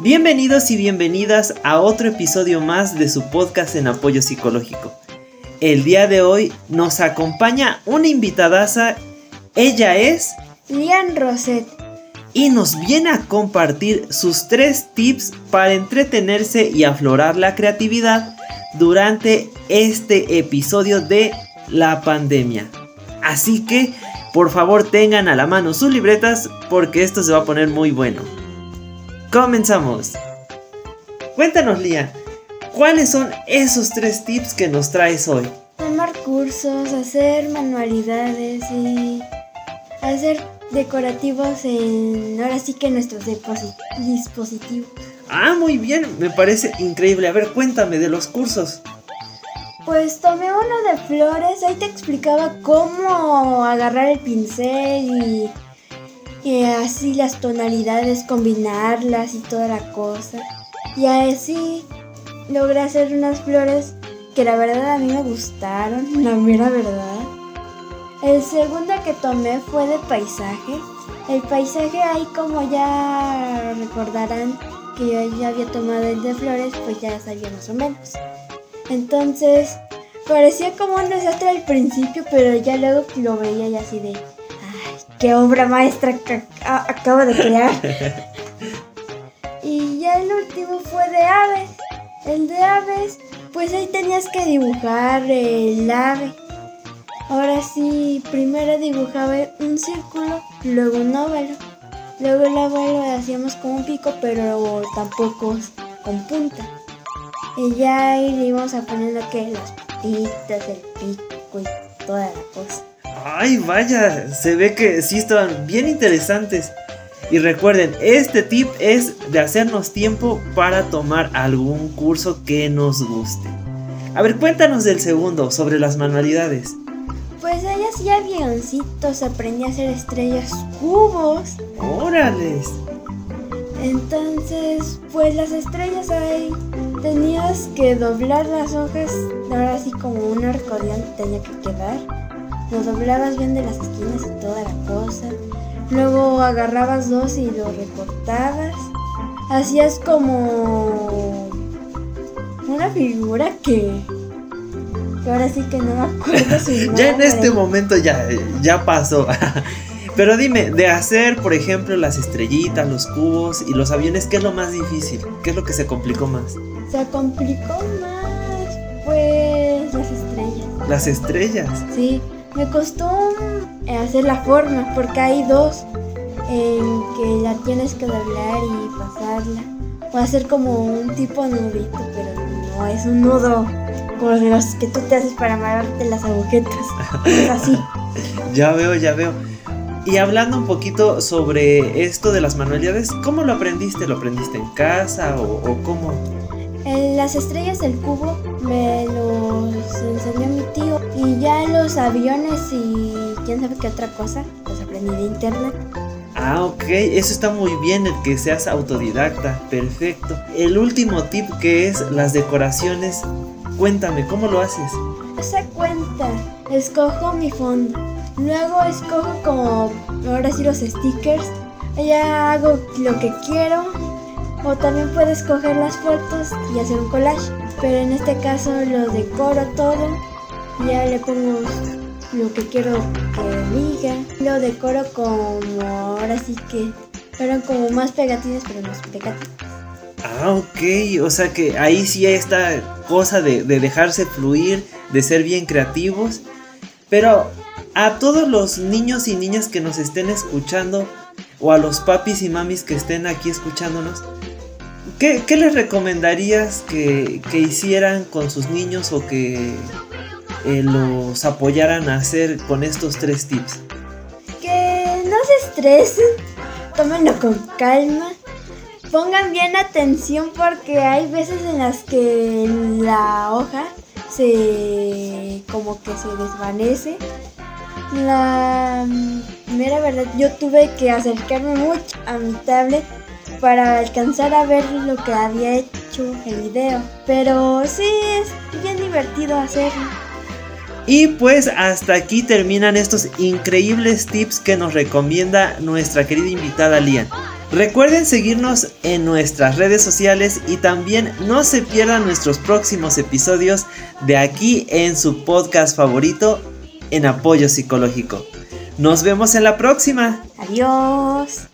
Bienvenidos y bienvenidas a otro episodio más de su podcast en apoyo psicológico. El día de hoy nos acompaña una invitadaza, ella es Lian Roset y nos viene a compartir sus tres tips para entretenerse y aflorar la creatividad durante este episodio de la pandemia. Así que, por favor, tengan a la mano sus libretas porque esto se va a poner muy bueno. Comenzamos. Cuéntanos, Lía, ¿cuáles son esos tres tips que nos traes hoy? Tomar cursos, hacer manualidades y hacer decorativos en ahora sí que nuestros dispositivos. Ah, muy bien, me parece increíble. A ver, cuéntame de los cursos. Pues tomé uno de flores, ahí te explicaba cómo agarrar el pincel y, así las tonalidades, combinarlas y toda la cosa. Y así logré hacer unas flores que la verdad a mí me gustaron, la mera verdad. El segundo que tomé fue de paisaje. El paisaje ahí como ya recordarán que yo ya había tomado el de flores, pues ya sabía más o menos. Entonces, parecía como un desastre al principio, pero ya luego lo veía y así de, qué obra maestra que acabo de crear. y ya el último fue de aves. El de aves, pues ahí tenías que dibujar el ave. Ahora sí, primero dibujaba un círculo, luego un óvalo. Luego el óvalo hacíamos con un pico, pero tampoco con punta. Y ya ahí le íbamos a poner lo que las patitas, el pico y toda la cosa. Ay, vaya, se ve que sí estaban bien interesantes. Y recuerden, este tip es de hacernos tiempo para tomar algún curso que nos guste. A ver, cuéntanos del segundo, sobre las manualidades. Pues ella hacía avioncitos, aprendía a hacer estrellas cubos. ¡Órales! Entonces, pues las estrellas ahí tenías que doblar las hojas, ahora sí como un arcodeón tenía que quedar. Lo doblabas bien de las esquinas y toda la cosa. Luego agarrabas dos y lo recortabas. Hacías como una figura que, ahora sí que no me acuerdo su nombre. ya en este momento ya, ya pasó. Pero dime, de hacer, por ejemplo, las estrellitas, los cubos y los aviones, ¿qué es lo más difícil? ¿Qué es lo que se complicó más? Se complicó más, pues, las estrellas. ¿Las estrellas? Sí, me costó eh, hacer la forma, porque hay dos en que la tienes que doblar y pasarla. O hacer como un tipo nudito, pero no es un nudo como los que tú te haces para amarrarte las agujetas. es así. Ya veo, ya veo. Y hablando un poquito sobre esto de las manualidades, ¿cómo lo aprendiste? ¿Lo aprendiste en casa o, cómo? Las estrellas del cubo me los enseñó mi tío y ya los aviones y quién sabe qué otra cosa los aprendí de internet. Ah, ok, eso está muy bien, el que seas autodidacta, perfecto. El último tip que es las decoraciones, cuéntame, ¿cómo lo haces? Se cuenta, escojo mi fondo Luego escojo como ahora sí los stickers. Ya hago lo que quiero. O también puedo escoger las fotos y hacer un collage. Pero en este caso lo decoro todo. Ya le pongo lo que quiero que diga. Lo decoro como ahora sí que fueron como más pegatinas, pero más pegatinas. Ah, ok. O sea que ahí sí hay esta cosa de, de dejarse fluir, de ser bien creativos. Pero a todos los niños y niñas que nos estén escuchando o a los papis y mamis que estén aquí escuchándonos, ¿qué, les recomendarías que, hicieran con sus niños o que eh, los apoyaran a hacer con estos tres tips? Que no se estresen, tómenlo con calma, pongan bien atención porque hay veces en las que la hoja se como que se desvanece la mera verdad, yo tuve que acercarme mucho a mi tablet para alcanzar a ver lo que había hecho el video. Pero sí, es bien divertido hacerlo. Y pues hasta aquí terminan estos increíbles tips que nos recomienda nuestra querida invitada Lian. Recuerden seguirnos en nuestras redes sociales y también no se pierdan nuestros próximos episodios de aquí en su podcast favorito en apoyo psicológico. Nos vemos en la próxima. Adiós.